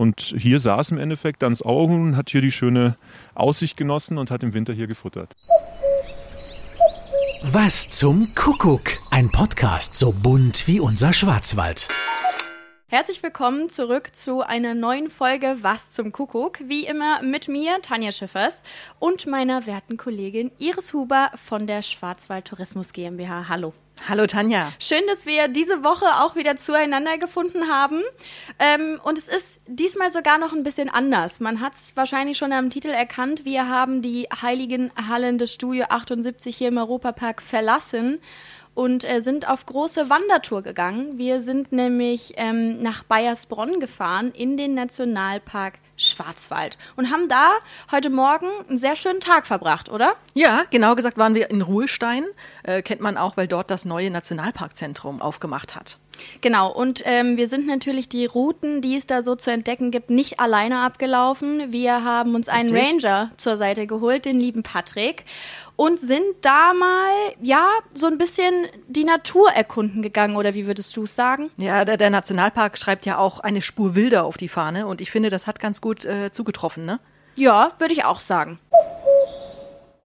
Und hier saß im Endeffekt dann das Auerhuhn, hat hier die schöne Aussicht genossen und hat im Winter hier gefuttert. Was zum Kuckuck? Ein Podcast so bunt wie unser Schwarzwald. Herzlich willkommen zurück zu einer neuen Folge Was zum Kuckuck. Wie immer mit mir, Tanja Schiffers, und meiner werten Kollegin Iris Huber von der Schwarzwald Tourismus GmbH. Hallo. Hallo Tanja. Schön, dass wir diese Woche auch wieder zueinander gefunden haben. Ähm, und es ist diesmal sogar noch ein bisschen anders. Man hat es wahrscheinlich schon am Titel erkannt. Wir haben die heiligen Hallen des Studio 78 hier im Europapark verlassen und äh, sind auf große Wandertour gegangen. Wir sind nämlich ähm, nach Bayersbronn gefahren in den Nationalpark Schwarzwald und haben da heute Morgen einen sehr schönen Tag verbracht, oder? Ja, genau gesagt waren wir in Ruhestein. Äh, kennt man auch, weil dort das neue Nationalparkzentrum aufgemacht hat. Genau, und ähm, wir sind natürlich die Routen, die es da so zu entdecken gibt, nicht alleine abgelaufen. Wir haben uns einen Richtig. Ranger zur Seite geholt, den lieben Patrick, und sind da mal, ja, so ein bisschen die Natur erkunden gegangen, oder wie würdest du es sagen? Ja, der, der, Nationalpark schreibt ja auch eine Spur wilder auf die Fahne und ich finde, das hat ganz gut äh, zugetroffen, ne? Ja, würde ich auch sagen.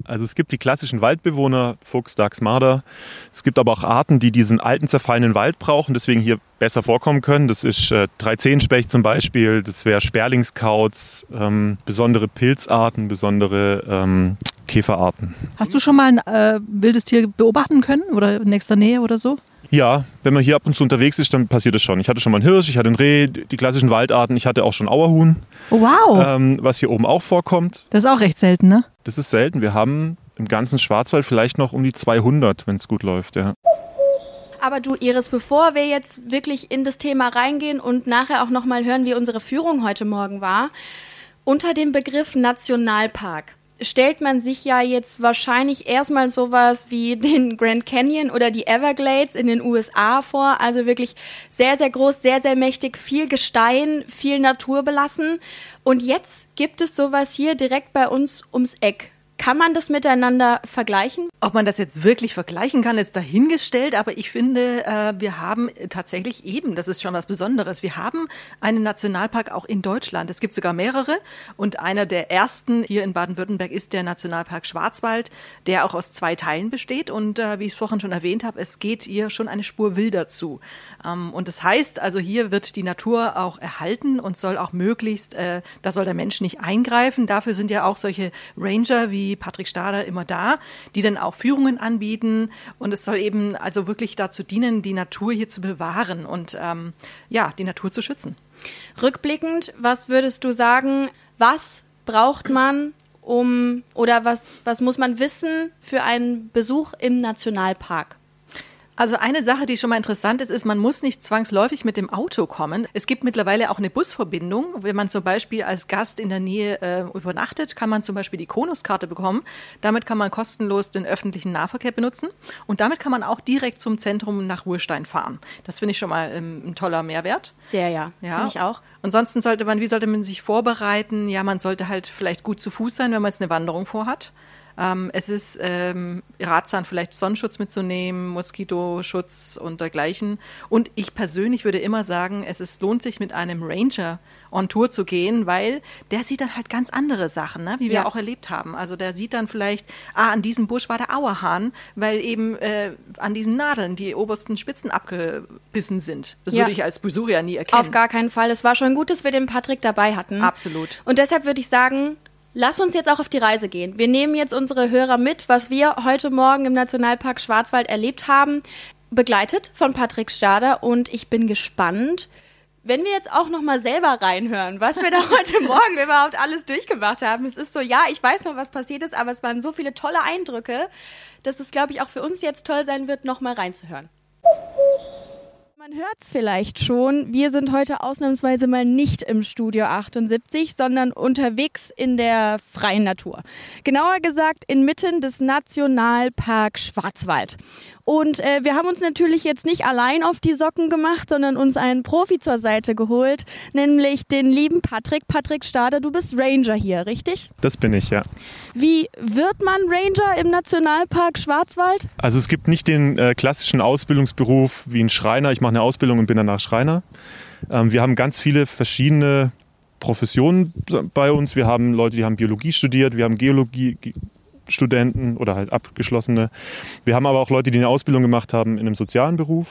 Also es gibt die klassischen Waldbewohner, Fuchs, Dachs, Marder. Es gibt aber auch Arten, die diesen alten, zerfallenen Wald brauchen, deswegen hier besser vorkommen können. Das ist äh, Dreizehenspecht zum Beispiel, das wäre Sperlingskauz, ähm, besondere Pilzarten, besondere ähm, Käferarten. Hast du schon mal ein äh, wildes Tier beobachten können oder in nächster Nähe oder so? Ja, wenn man hier ab und zu unterwegs ist, dann passiert das schon. Ich hatte schon mal einen Hirsch, ich hatte einen Reh, die klassischen Waldarten, ich hatte auch schon Auerhuhn. Oh, wow. Ähm, was hier oben auch vorkommt. Das ist auch recht selten, ne? Das ist selten. Wir haben im ganzen Schwarzwald vielleicht noch um die 200, wenn es gut läuft, ja. Aber du, Iris, bevor wir jetzt wirklich in das Thema reingehen und nachher auch nochmal hören, wie unsere Führung heute Morgen war, unter dem Begriff Nationalpark stellt man sich ja jetzt wahrscheinlich erstmal sowas wie den Grand Canyon oder die Everglades in den USA vor. Also wirklich sehr, sehr groß, sehr, sehr mächtig, viel Gestein, viel Natur belassen. Und jetzt gibt es sowas hier direkt bei uns ums Eck. Kann man das miteinander vergleichen? Ob man das jetzt wirklich vergleichen kann, ist dahingestellt, aber ich finde, äh, wir haben tatsächlich eben, das ist schon was Besonderes, wir haben einen Nationalpark auch in Deutschland. Es gibt sogar mehrere und einer der ersten hier in Baden-Württemberg ist der Nationalpark Schwarzwald, der auch aus zwei Teilen besteht und äh, wie ich es vorhin schon erwähnt habe, es geht hier schon eine Spur wilder zu. Ähm, und das heißt also, hier wird die Natur auch erhalten und soll auch möglichst, äh, da soll der Mensch nicht eingreifen. Dafür sind ja auch solche Ranger wie Patrick Stader immer da, die dann auch Führungen anbieten. Und es soll eben also wirklich dazu dienen, die Natur hier zu bewahren und ähm, ja, die Natur zu schützen. Rückblickend, was würdest du sagen, was braucht man, um oder was, was muss man wissen für einen Besuch im Nationalpark? Also eine Sache, die schon mal interessant ist, ist, man muss nicht zwangsläufig mit dem Auto kommen. Es gibt mittlerweile auch eine Busverbindung. Wenn man zum Beispiel als Gast in der Nähe äh, übernachtet, kann man zum Beispiel die Konuskarte bekommen. Damit kann man kostenlos den öffentlichen Nahverkehr benutzen und damit kann man auch direkt zum Zentrum nach Ruhestein fahren. Das finde ich schon mal ähm, ein toller Mehrwert. Sehr, ja. ja. Finde ich auch. Ansonsten sollte man, wie sollte man sich vorbereiten? Ja, man sollte halt vielleicht gut zu Fuß sein, wenn man jetzt eine Wanderung vorhat. Ähm, es ist ähm, ratsam, vielleicht Sonnenschutz mitzunehmen, Moskitoschutz und dergleichen. Und ich persönlich würde immer sagen, es ist, lohnt sich mit einem Ranger on Tour zu gehen, weil der sieht dann halt ganz andere Sachen, ne? wie wir ja. auch erlebt haben. Also der sieht dann vielleicht, ah, an diesem Busch war der Auerhahn, weil eben äh, an diesen Nadeln die obersten Spitzen abgebissen sind. Das ja. würde ich als Busurier nie erkennen. Auf gar keinen Fall. Es war schon gut, dass wir den Patrick dabei hatten. Absolut. Und deshalb würde ich sagen, Lass uns jetzt auch auf die Reise gehen. Wir nehmen jetzt unsere Hörer mit, was wir heute Morgen im Nationalpark Schwarzwald erlebt haben, begleitet von Patrick Stader und ich bin gespannt, wenn wir jetzt auch noch mal selber reinhören, was wir da heute Morgen überhaupt alles durchgemacht haben. Es ist so, ja, ich weiß noch, was passiert ist, aber es waren so viele tolle Eindrücke, dass es, glaube ich, auch für uns jetzt toll sein wird, noch mal reinzuhören. Man hört es vielleicht schon, wir sind heute ausnahmsweise mal nicht im Studio 78, sondern unterwegs in der freien Natur. Genauer gesagt inmitten des Nationalpark Schwarzwald. Und äh, wir haben uns natürlich jetzt nicht allein auf die Socken gemacht, sondern uns einen Profi zur Seite geholt, nämlich den lieben Patrick. Patrick Stader, du bist Ranger hier, richtig? Das bin ich, ja. Wie wird man Ranger im Nationalpark Schwarzwald? Also es gibt nicht den äh, klassischen Ausbildungsberuf wie ein Schreiner. Ich mache eine Ausbildung und bin danach Schreiner. Ähm, wir haben ganz viele verschiedene Professionen bei uns. Wir haben Leute, die haben Biologie studiert, wir haben Geologie. Studenten oder halt abgeschlossene. Wir haben aber auch Leute, die eine Ausbildung gemacht haben in einem sozialen Beruf.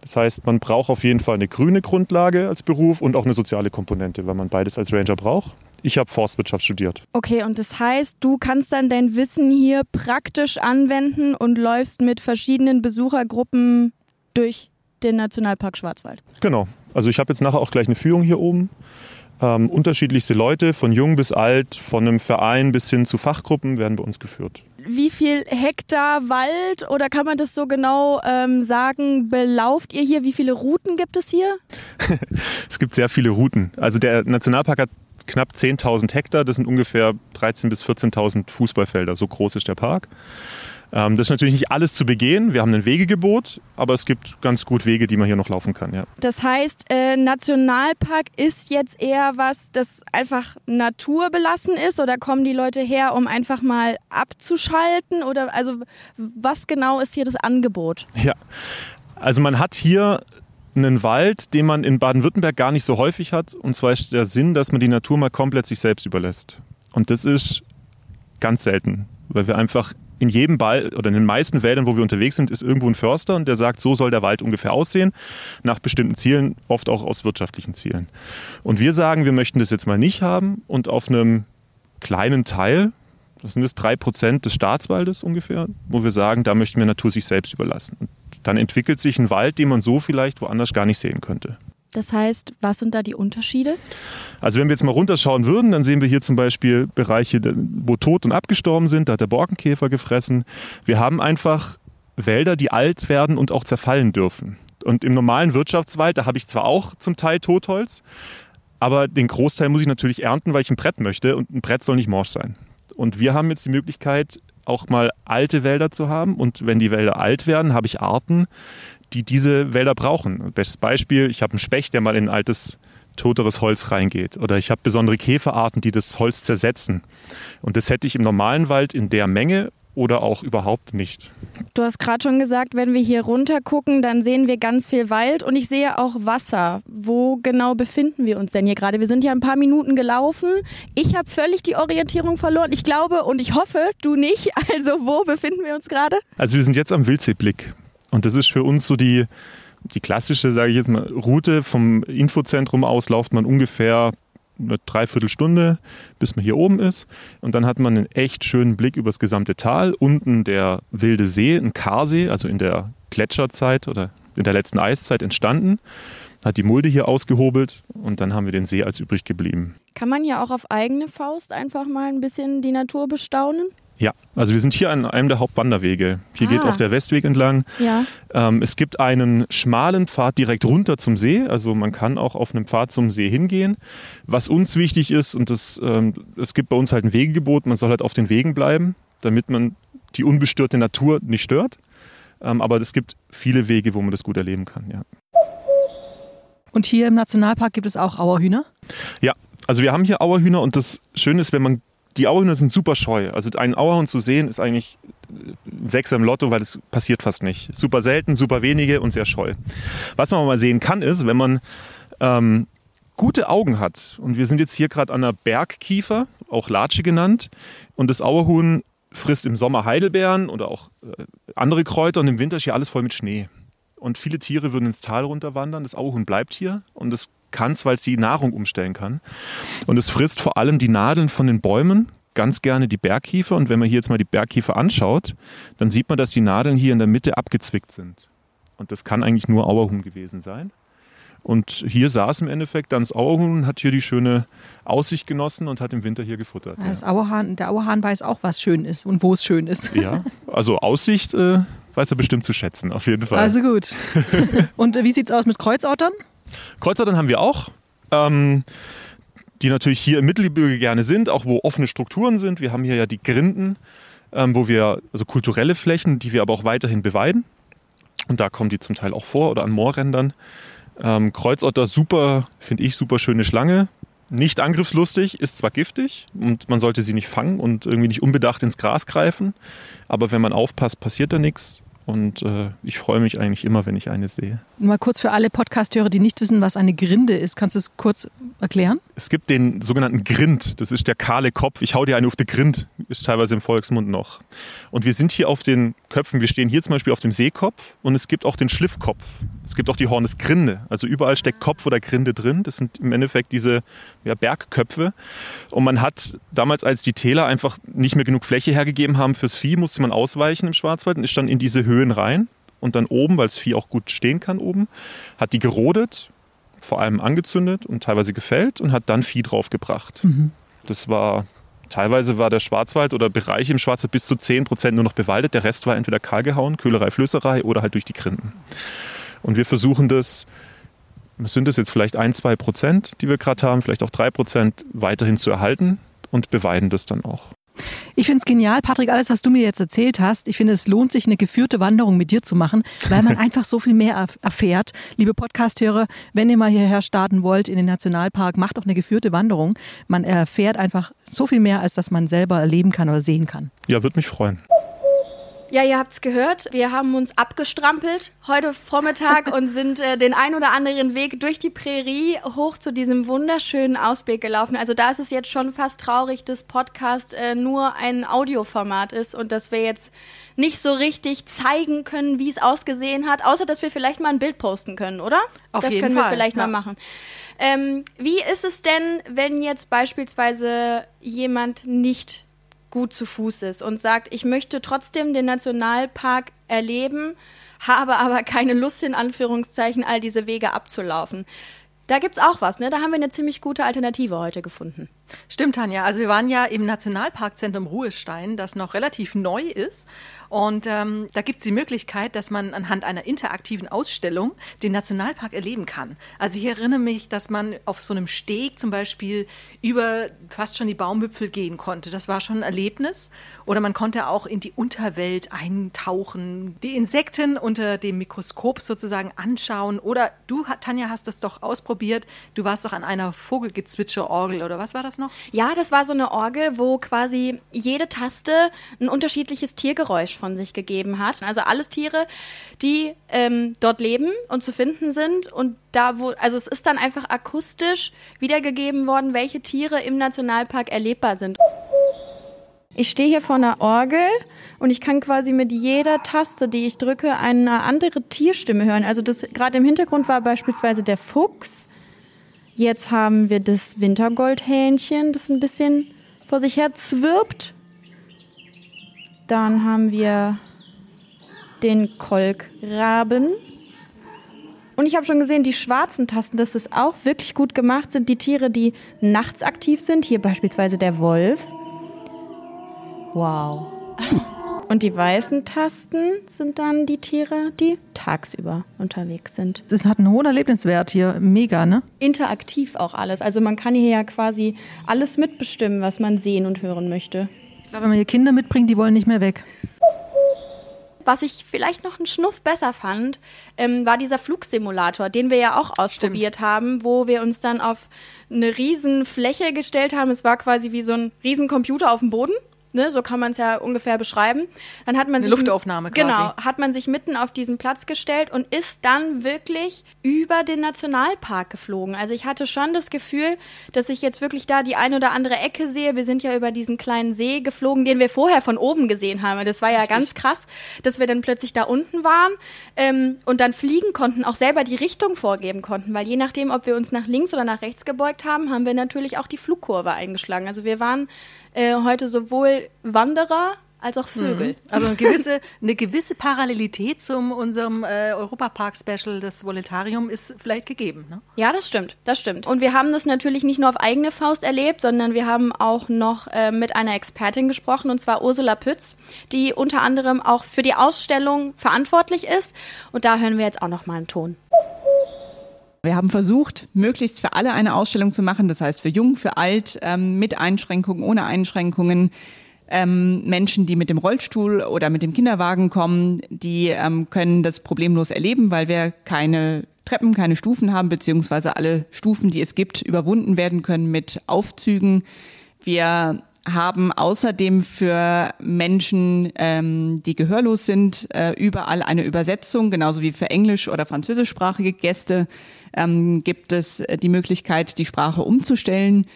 Das heißt, man braucht auf jeden Fall eine grüne Grundlage als Beruf und auch eine soziale Komponente, weil man beides als Ranger braucht. Ich habe Forstwirtschaft studiert. Okay, und das heißt, du kannst dann dein Wissen hier praktisch anwenden und läufst mit verschiedenen Besuchergruppen durch den Nationalpark Schwarzwald. Genau. Also ich habe jetzt nachher auch gleich eine Führung hier oben. Ähm, unterschiedlichste Leute, von jung bis alt, von einem Verein bis hin zu Fachgruppen, werden bei uns geführt. Wie viel Hektar Wald oder kann man das so genau ähm, sagen, belauft ihr hier? Wie viele Routen gibt es hier? es gibt sehr viele Routen. Also der Nationalpark hat knapp 10.000 Hektar, das sind ungefähr 13.000 bis 14.000 Fußballfelder, so groß ist der Park. Ähm, das ist natürlich nicht alles zu begehen. Wir haben ein Wegegebot, aber es gibt ganz gut Wege, die man hier noch laufen kann. Ja. Das heißt, äh, Nationalpark ist jetzt eher was, das einfach naturbelassen ist oder kommen die Leute her, um einfach mal abzuschalten? Oder also was genau ist hier das Angebot? Ja, also man hat hier einen Wald, den man in Baden-Württemberg gar nicht so häufig hat. Und zwar ist der Sinn, dass man die Natur mal komplett sich selbst überlässt. Und das ist ganz selten, weil wir einfach in jedem Ball oder in den meisten Wäldern, wo wir unterwegs sind, ist irgendwo ein Förster und der sagt, so soll der Wald ungefähr aussehen, nach bestimmten Zielen, oft auch aus wirtschaftlichen Zielen. Und wir sagen, wir möchten das jetzt mal nicht haben und auf einem kleinen Teil, das sind jetzt drei Prozent des Staatswaldes ungefähr, wo wir sagen, da möchten wir Natur sich selbst überlassen. Und dann entwickelt sich ein Wald, den man so vielleicht woanders gar nicht sehen könnte. Das heißt, was sind da die Unterschiede? Also wenn wir jetzt mal runterschauen würden, dann sehen wir hier zum Beispiel Bereiche, wo tot und abgestorben sind. Da hat der Borkenkäfer gefressen. Wir haben einfach Wälder, die alt werden und auch zerfallen dürfen. Und im normalen Wirtschaftswald, da habe ich zwar auch zum Teil Totholz, aber den Großteil muss ich natürlich ernten, weil ich ein Brett möchte und ein Brett soll nicht morsch sein. Und wir haben jetzt die Möglichkeit, auch mal alte Wälder zu haben. Und wenn die Wälder alt werden, habe ich Arten, die diese Wälder brauchen. Bestes Beispiel, ich habe einen Specht, der mal in altes toteres Holz reingeht. Oder ich habe besondere Käferarten, die das Holz zersetzen. Und das hätte ich im normalen Wald in der Menge oder auch überhaupt nicht. Du hast gerade schon gesagt, wenn wir hier runter gucken, dann sehen wir ganz viel Wald und ich sehe auch Wasser. Wo genau befinden wir uns denn hier gerade? Wir sind ja ein paar Minuten gelaufen. Ich habe völlig die Orientierung verloren. Ich glaube und ich hoffe, du nicht. Also wo befinden wir uns gerade? Also wir sind jetzt am Wildseeblick. Und das ist für uns so die, die klassische, sage ich jetzt mal, Route vom Infozentrum aus läuft man ungefähr eine Dreiviertelstunde, bis man hier oben ist. Und dann hat man einen echt schönen Blick über das gesamte Tal. Unten der wilde See, ein Karsee, also in der Gletscherzeit oder in der letzten Eiszeit entstanden. Hat die Mulde hier ausgehobelt und dann haben wir den See als übrig geblieben. Kann man ja auch auf eigene Faust einfach mal ein bisschen die Natur bestaunen? Ja, also wir sind hier an einem der Hauptwanderwege. Hier ah. geht auch der Westweg entlang. Ja. Ähm, es gibt einen schmalen Pfad direkt runter zum See. Also man kann auch auf einem Pfad zum See hingehen. Was uns wichtig ist, und das, ähm, es gibt bei uns halt ein Wegegebot, man soll halt auf den Wegen bleiben, damit man die unbestörte Natur nicht stört. Ähm, aber es gibt viele Wege, wo man das gut erleben kann. Ja. Und hier im Nationalpark gibt es auch Auerhühner? Ja, also wir haben hier Auerhühner und das Schöne ist, wenn man die Auerhühner sind super scheu. Also einen Auerhund zu sehen ist eigentlich ein Sechser im Lotto, weil es passiert fast nicht. Super selten, super wenige und sehr scheu. Was man mal sehen kann, ist, wenn man ähm, gute Augen hat, und wir sind jetzt hier gerade an einer Bergkiefer, auch Latsche genannt, und das Auerhuhn frisst im Sommer Heidelbeeren oder auch äh, andere Kräuter und im Winter ist hier alles voll mit Schnee. Und viele Tiere würden ins Tal runterwandern. Das Auerhuhn bleibt hier und es kann es, weil es die Nahrung umstellen kann. Und es frisst vor allem die Nadeln von den Bäumen, ganz gerne die Bergkiefer. Und wenn man hier jetzt mal die Bergkiefer anschaut, dann sieht man, dass die Nadeln hier in der Mitte abgezwickt sind. Und das kann eigentlich nur Auerhuhn gewesen sein. Und hier saß im Endeffekt dann das Auerhuhn, hat hier die schöne Aussicht genossen und hat im Winter hier gefuttert. Das Auerhahn, der Auerhahn weiß auch, was schön ist und wo es schön ist. Ja, also Aussicht äh, weiß er bestimmt zu schätzen, auf jeden Fall. Also gut. und äh, wie sieht es aus mit Kreuzottern? Kreuzottern haben wir auch. Ähm, die natürlich hier im Mittelgebirge gerne sind, auch wo offene Strukturen sind. Wir haben hier ja die Grinden, ähm, wo wir, also kulturelle Flächen, die wir aber auch weiterhin beweiden. Und da kommen die zum Teil auch vor oder an Moorrändern. Ähm, Kreuzotter, super, finde ich, super schöne Schlange. Nicht angriffslustig, ist zwar giftig und man sollte sie nicht fangen und irgendwie nicht unbedacht ins Gras greifen. Aber wenn man aufpasst, passiert da nichts. Und äh, ich freue mich eigentlich immer, wenn ich eine sehe. Mal kurz für alle Podcast-Hörer, die nicht wissen, was eine Grinde ist. Kannst du es kurz erklären? Es gibt den sogenannten Grind. Das ist der kahle Kopf. Ich hau dir eine auf den Grind, ist teilweise im Volksmund noch. Und wir sind hier auf den Köpfen. Wir stehen hier zum Beispiel auf dem Seekopf und es gibt auch den Schliffkopf. Es gibt auch die Hornesgrinde. Also überall steckt Kopf oder Grinde drin. Das sind im Endeffekt diese ja, Bergköpfe. Und man hat damals, als die Täler einfach nicht mehr genug Fläche hergegeben haben fürs Vieh, musste man ausweichen im Schwarzwald und ist dann in diese Höhen rein. Und dann oben, weil das Vieh auch gut stehen kann oben, hat die gerodet, vor allem angezündet und teilweise gefällt und hat dann Vieh draufgebracht. Mhm. Das war Teilweise war der Schwarzwald oder Bereich im Schwarzwald bis zu 10 Prozent nur noch bewaldet. Der Rest war entweder kahl gehauen, Köhlerei, Flößerei oder halt durch die Grinden. Und wir versuchen das, sind es jetzt vielleicht ein, zwei Prozent, die wir gerade haben, vielleicht auch drei Prozent weiterhin zu erhalten und beweiden das dann auch. Ich finde es genial, Patrick, alles, was du mir jetzt erzählt hast. Ich finde, es lohnt sich, eine geführte Wanderung mit dir zu machen, weil man einfach so viel mehr erfährt. Liebe Podcasthörer, wenn ihr mal hierher starten wollt in den Nationalpark, macht doch eine geführte Wanderung. Man erfährt einfach so viel mehr, als dass man selber erleben kann oder sehen kann. Ja, würde mich freuen. Ja, ihr habt es gehört. Wir haben uns abgestrampelt heute Vormittag und sind äh, den ein oder anderen Weg durch die Prärie hoch zu diesem wunderschönen Ausblick gelaufen. Also da ist es jetzt schon fast traurig, dass Podcast äh, nur ein Audioformat ist und dass wir jetzt nicht so richtig zeigen können, wie es ausgesehen hat, außer dass wir vielleicht mal ein Bild posten können, oder? Auf das jeden können Fall, wir vielleicht ja. mal machen. Ähm, wie ist es denn, wenn jetzt beispielsweise jemand nicht gut zu Fuß ist und sagt, ich möchte trotzdem den Nationalpark erleben, habe aber keine Lust, in Anführungszeichen, all diese Wege abzulaufen. Da gibt's auch was, ne? Da haben wir eine ziemlich gute Alternative heute gefunden. Stimmt, Tanja. Also wir waren ja im Nationalparkzentrum Ruhestein, das noch relativ neu ist. Und ähm, da gibt es die Möglichkeit, dass man anhand einer interaktiven Ausstellung den Nationalpark erleben kann. Also ich erinnere mich, dass man auf so einem Steg zum Beispiel über fast schon die Baumwipfel gehen konnte. Das war schon ein Erlebnis. Oder man konnte auch in die Unterwelt eintauchen, die Insekten unter dem Mikroskop sozusagen anschauen. Oder du, Tanja, hast das doch ausprobiert. Du warst doch an einer Vogelgezwitscherorgel oder was war das noch? Ja, das war so eine Orgel, wo quasi jede Taste ein unterschiedliches Tiergeräusch von sich gegeben hat. Also alles Tiere, die ähm, dort leben und zu finden sind. Und da, wo, also es ist dann einfach akustisch wiedergegeben worden, welche Tiere im Nationalpark erlebbar sind. Ich stehe hier vor einer Orgel und ich kann quasi mit jeder Taste, die ich drücke, eine andere Tierstimme hören. Also das gerade im Hintergrund war beispielsweise der Fuchs. Jetzt haben wir das Wintergoldhähnchen, das ein bisschen vor sich her zwirbt. Dann haben wir den Kolkraben. Und ich habe schon gesehen, die schwarzen Tasten, das ist auch wirklich gut gemacht, sind die Tiere, die nachts aktiv sind. Hier beispielsweise der Wolf. Wow. Und die weißen Tasten sind dann die Tiere, die tagsüber unterwegs sind. Das hat einen hohen Erlebniswert hier. Mega, ne? Interaktiv auch alles. Also man kann hier ja quasi alles mitbestimmen, was man sehen und hören möchte. Ich glaube, wenn man hier Kinder mitbringt, die wollen nicht mehr weg. Was ich vielleicht noch einen Schnuff besser fand, ähm, war dieser Flugsimulator, den wir ja auch ausprobiert haben, wo wir uns dann auf eine riesen Fläche gestellt haben. Es war quasi wie so ein riesen Computer auf dem Boden. Ne, so kann man es ja ungefähr beschreiben. Dann hat man Eine sich Luftaufnahme quasi. Genau, hat man sich mitten auf diesen Platz gestellt und ist dann wirklich über den Nationalpark geflogen. Also ich hatte schon das Gefühl, dass ich jetzt wirklich da die eine oder andere Ecke sehe. Wir sind ja über diesen kleinen See geflogen, den wir vorher von oben gesehen haben. Das war ja Richtig. ganz krass, dass wir dann plötzlich da unten waren ähm, und dann fliegen konnten, auch selber die Richtung vorgeben konnten, weil je nachdem, ob wir uns nach links oder nach rechts gebeugt haben, haben wir natürlich auch die Flugkurve eingeschlagen. Also wir waren äh, heute sowohl Wanderer als auch Vögel. Also eine gewisse, eine gewisse Parallelität zum unserem äh, Europapark-Special, das Voletarium, ist vielleicht gegeben. Ne? Ja, das stimmt, das stimmt. Und wir haben das natürlich nicht nur auf eigene Faust erlebt, sondern wir haben auch noch äh, mit einer Expertin gesprochen, und zwar Ursula Pütz, die unter anderem auch für die Ausstellung verantwortlich ist. Und da hören wir jetzt auch noch mal einen Ton. Wir haben versucht, möglichst für alle eine Ausstellung zu machen, das heißt für jung, für alt, ähm, mit Einschränkungen, ohne Einschränkungen. Ähm, Menschen, die mit dem Rollstuhl oder mit dem Kinderwagen kommen, die ähm, können das problemlos erleben, weil wir keine Treppen, keine Stufen haben, beziehungsweise alle Stufen, die es gibt, überwunden werden können mit Aufzügen. Wir haben außerdem für Menschen, ähm, die gehörlos sind, äh, überall eine Übersetzung, genauso wie für englisch- oder französischsprachige Gäste ähm, gibt es die Möglichkeit, die Sprache umzustellen.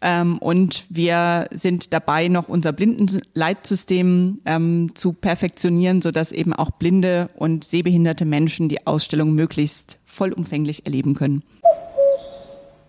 Ähm, und wir sind dabei, noch unser Blindenleitsystem ähm, zu perfektionieren, sodass eben auch blinde und sehbehinderte Menschen die Ausstellung möglichst vollumfänglich erleben können.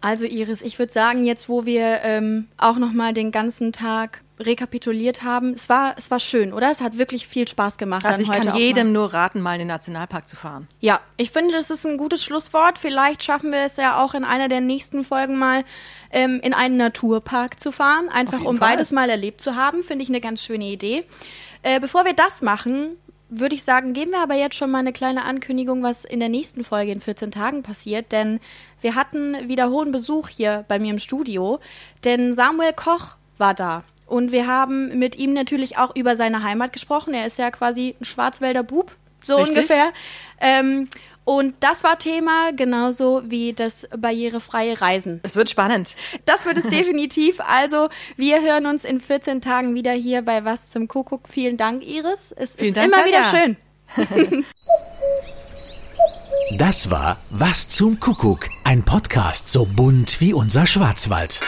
Also Iris, ich würde sagen, jetzt wo wir ähm, auch noch mal den ganzen Tag rekapituliert haben, es war es war schön, oder? Es hat wirklich viel Spaß gemacht. Also ich kann jedem nur raten, mal in den Nationalpark zu fahren. Ja, ich finde, das ist ein gutes Schlusswort. Vielleicht schaffen wir es ja auch in einer der nächsten Folgen mal ähm, in einen Naturpark zu fahren, einfach um Fall. beides mal erlebt zu haben. Finde ich eine ganz schöne Idee. Äh, bevor wir das machen, würde ich sagen, geben wir aber jetzt schon mal eine kleine Ankündigung, was in der nächsten Folge in 14 Tagen passiert. Denn wir hatten wieder hohen Besuch hier bei mir im Studio. Denn Samuel Koch war da. Und wir haben mit ihm natürlich auch über seine Heimat gesprochen. Er ist ja quasi ein Schwarzwälder Bub, so Richtig. ungefähr. Ähm, und das war Thema, genauso wie das barrierefreie Reisen. Es wird spannend. Das wird es definitiv. Also, wir hören uns in 14 Tagen wieder hier bei Was zum Kuckuck. Vielen Dank, Iris. Es Vielen ist Dank, immer wieder Tanja. schön. Das war Was zum Kuckuck, ein Podcast so bunt wie unser Schwarzwald.